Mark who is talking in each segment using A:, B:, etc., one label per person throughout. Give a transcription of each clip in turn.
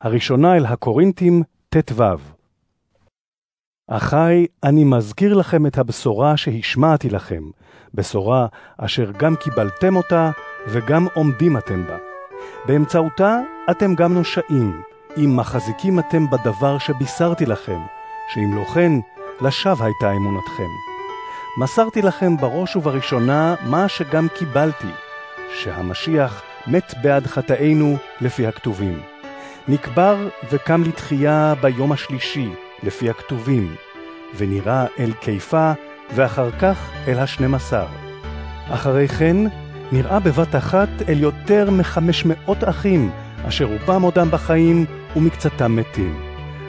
A: הראשונה אל הקורינתים, ט"ו. אחי, אני מזכיר לכם את הבשורה שהשמעתי לכם, בשורה אשר גם קיבלתם אותה וגם עומדים אתם בה. באמצעותה אתם גם נושעים, אם מחזיקים אתם בדבר שבישרתי לכם, שאם לא כן, לשווא הייתה אמונתכם. מסרתי לכם בראש ובראשונה מה שגם קיבלתי, שהמשיח מת בעד חטאינו לפי הכתובים. נקבר וקם לתחייה ביום השלישי, לפי הכתובים, ונראה אל קיפה, ואחר כך אל השנים עשר. אחרי כן, נראה בבת אחת אל יותר מחמש מאות אחים, אשר רובם עודם בחיים ומקצתם מתים.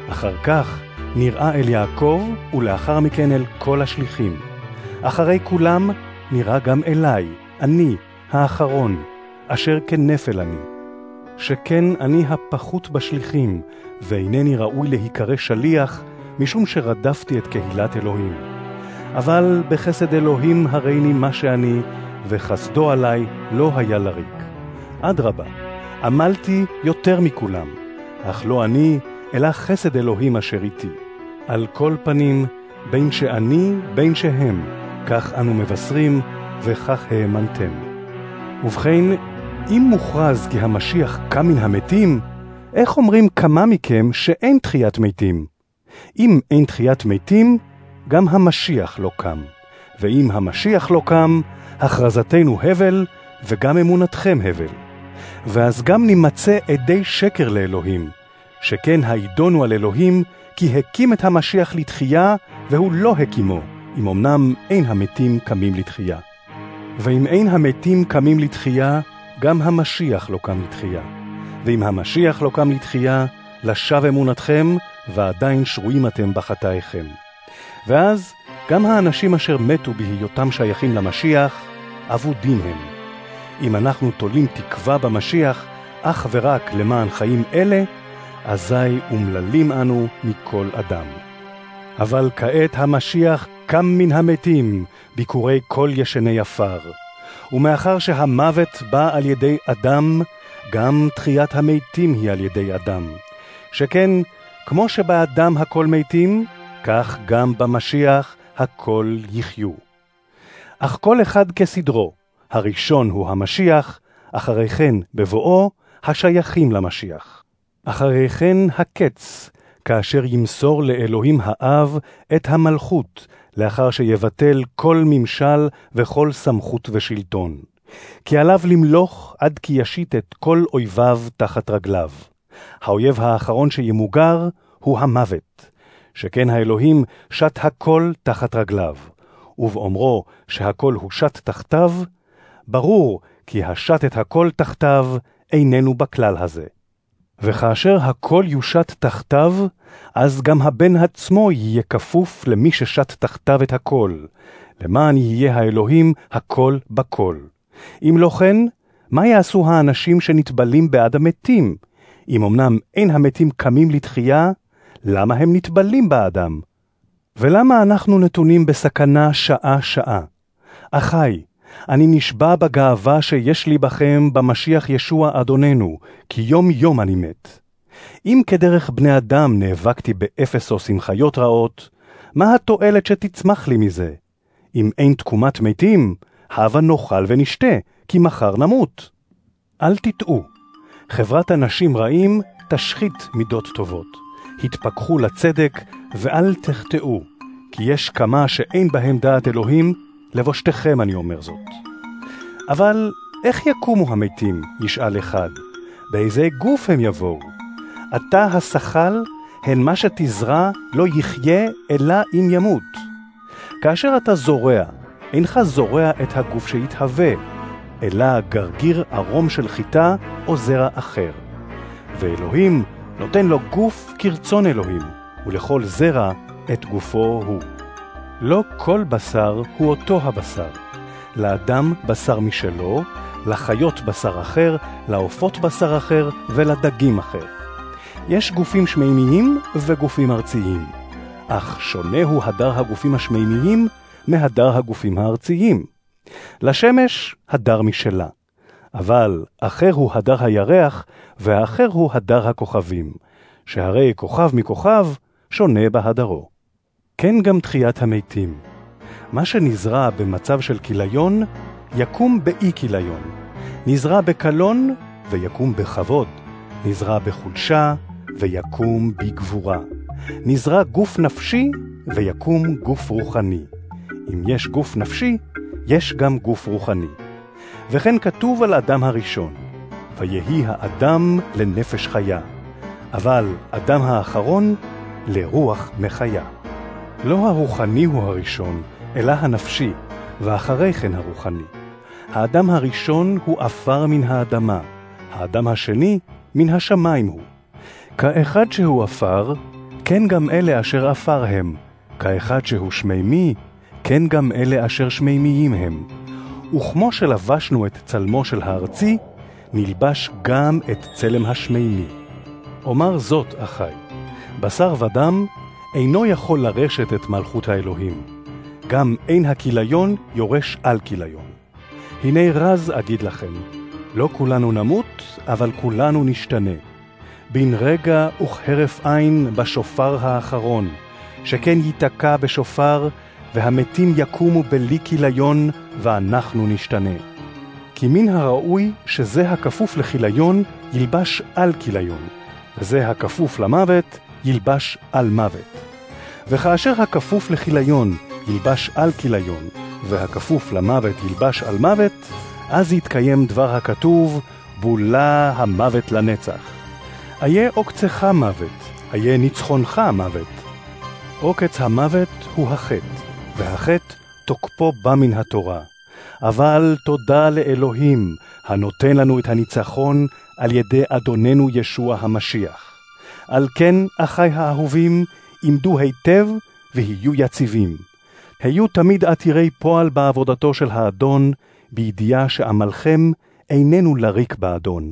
A: אחר כך נראה אל יעקב, ולאחר מכן אל כל השליחים. אחרי כולם נראה גם אליי, אני, האחרון, אשר כנפל אני. שכן אני הפחות בשליחים, ואינני ראוי להיקרא שליח, משום שרדפתי את קהילת אלוהים. אבל בחסד אלוהים הריני מה שאני, וחסדו עלי לא היה לריק. אדרבה, עמלתי יותר מכולם, אך לא אני, אלא חסד אלוהים אשר איתי. על כל פנים, בין שאני, בין שהם, כך אנו מבשרים, וכך האמנתם. ובכן, אם מוכרז כי המשיח קם מן המתים, איך אומרים כמה מכם שאין תחיית מתים? אם אין תחיית מתים, גם המשיח לא קם. ואם המשיח לא קם, הכרזתנו הבל, וגם אמונתכם הבל. ואז גם נימצא עדי שקר לאלוהים, שכן העידונו על אלוהים, כי הקים את המשיח לתחייה, והוא לא הקימו, אם אמנם אין המתים קמים לתחייה. ואם אין המתים קמים לתחייה, גם המשיח לא קם לתחייה. ואם המשיח לא קם לתחייה, לשווא אמונתכם, ועדיין שרויים אתם בחטאיכם. ואז גם האנשים אשר מתו בהיותם שייכים למשיח, אבודים הם. אם אנחנו תולים תקווה במשיח, אך ורק למען חיים אלה, אזי אומללים אנו מכל אדם. אבל כעת המשיח קם מן המתים, ביקורי כל ישני עפר. ומאחר שהמוות בא על ידי אדם, גם תחיית המתים היא על ידי אדם. שכן, כמו שבאדם הכל מתים, כך גם במשיח הכל יחיו. אך כל אחד כסדרו, הראשון הוא המשיח, אחרי כן בבואו השייכים למשיח. אחרי כן הקץ, כאשר ימסור לאלוהים האב את המלכות, לאחר שיבטל כל ממשל וכל סמכות ושלטון. כי עליו למלוך עד כי ישית את כל אויביו תחת רגליו. האויב האחרון שימוגר הוא המוות, שכן האלוהים שת הכל תחת רגליו, ובאומרו שהכל הושת תחתיו, ברור כי השת את הכל תחתיו איננו בכלל הזה. וכאשר הכל יושת תחתיו, אז גם הבן עצמו יהיה כפוף למי ששת תחתיו את הכל, למען יהיה האלוהים הכל בכל. אם לא כן, מה יעשו האנשים שנטבלים בעד המתים? אם אמנם אין המתים קמים לתחייה, למה הם נטבלים בעדם? ולמה אנחנו נתונים בסכנה שעה-שעה? אחי, אני נשבע בגאווה שיש לי בכם במשיח ישוע אדוננו, כי יום יום אני מת. אם כדרך בני אדם נאבקתי באפסוס עם חיות רעות, מה התועלת שתצמח לי מזה? אם אין תקומת מתים, הבה נאכל ונשתה, כי מחר נמות. אל תטעו, חברת אנשים רעים תשחית מידות טובות. התפכחו לצדק ואל תחטאו, כי יש כמה שאין בהם דעת אלוהים, לבושתכם אני אומר זאת. אבל איך יקומו המתים? ישאל אחד. באיזה גוף הם יבואו? אתה השכל, הן מה שתזרע לא יחיה אלא אם ימות. כאשר אתה זורע, אינך זורע את הגוף שיתהווה, אלא גרגיר ערום של חיטה או זרע אחר. ואלוהים נותן לו גוף כרצון אלוהים, ולכל זרע את גופו הוא. לא כל בשר הוא אותו הבשר. לאדם בשר משלו, לחיות בשר אחר, לעופות בשר אחר ולדגים אחר. יש גופים שמימיים וגופים ארציים, אך שונה הוא הדר הגופים השמימיים מהדר הגופים הארציים. לשמש הדר משלה, אבל אחר הוא הדר הירח, והאחר הוא הדר הכוכבים, שהרי כוכב מכוכב שונה בהדרו. כן גם תחיית המתים. מה שנזרע במצב של כיליון, יקום באי כיליון. נזרע בקלון, ויקום בכבוד. נזרע בחולשה, ויקום בגבורה. נזרע גוף נפשי, ויקום גוף רוחני. אם יש גוף נפשי, יש גם גוף רוחני. וכן כתוב על אדם הראשון, ויהי האדם לנפש חיה, אבל אדם האחרון לרוח מחיה. לא הרוחני הוא הראשון, אלא הנפשי, ואחרי כן הרוחני. האדם הראשון הוא עפר מן האדמה, האדם השני מן השמיים הוא. כאחד שהוא עפר, כן גם אלה אשר עפר הם. כאחד שהוא שמימי, כן גם אלה אשר שמימיים הם. וכמו שלבשנו את צלמו של הארצי, נלבש גם את צלם השמימי. אומר זאת, אחי, בשר ודם אינו יכול לרשת את מלכות האלוהים. גם אין הכיליון יורש על כיליון. הנה רז אגיד לכם, לא כולנו נמות, אבל כולנו נשתנה. בן רגע וכהרף עין בשופר האחרון, שכן ייתקע בשופר, והמתים יקומו בלי כיליון, ואנחנו נשתנה. כי מן הראוי שזה הכפוף לכיליון ילבש על כיליון, וזה הכפוף למוות ילבש על מוות. וכאשר הכפוף לכיליון ילבש על כיליון, והכפוף למוות ילבש על מוות, אז יתקיים דבר הכתוב, בולה המוות לנצח. איה עוקצך מוות, איה ניצחונך מוות. עוקץ המוות הוא החטא, והחטא תוקפו בא מן התורה. אבל תודה לאלוהים, הנותן לנו את הניצחון על ידי אדוננו ישוע המשיח. על כן, אחי האהובים, עמדו היטב ויהיו יציבים. היו תמיד עתירי פועל בעבודתו של האדון, בידיעה שעמלכם איננו לריק באדון.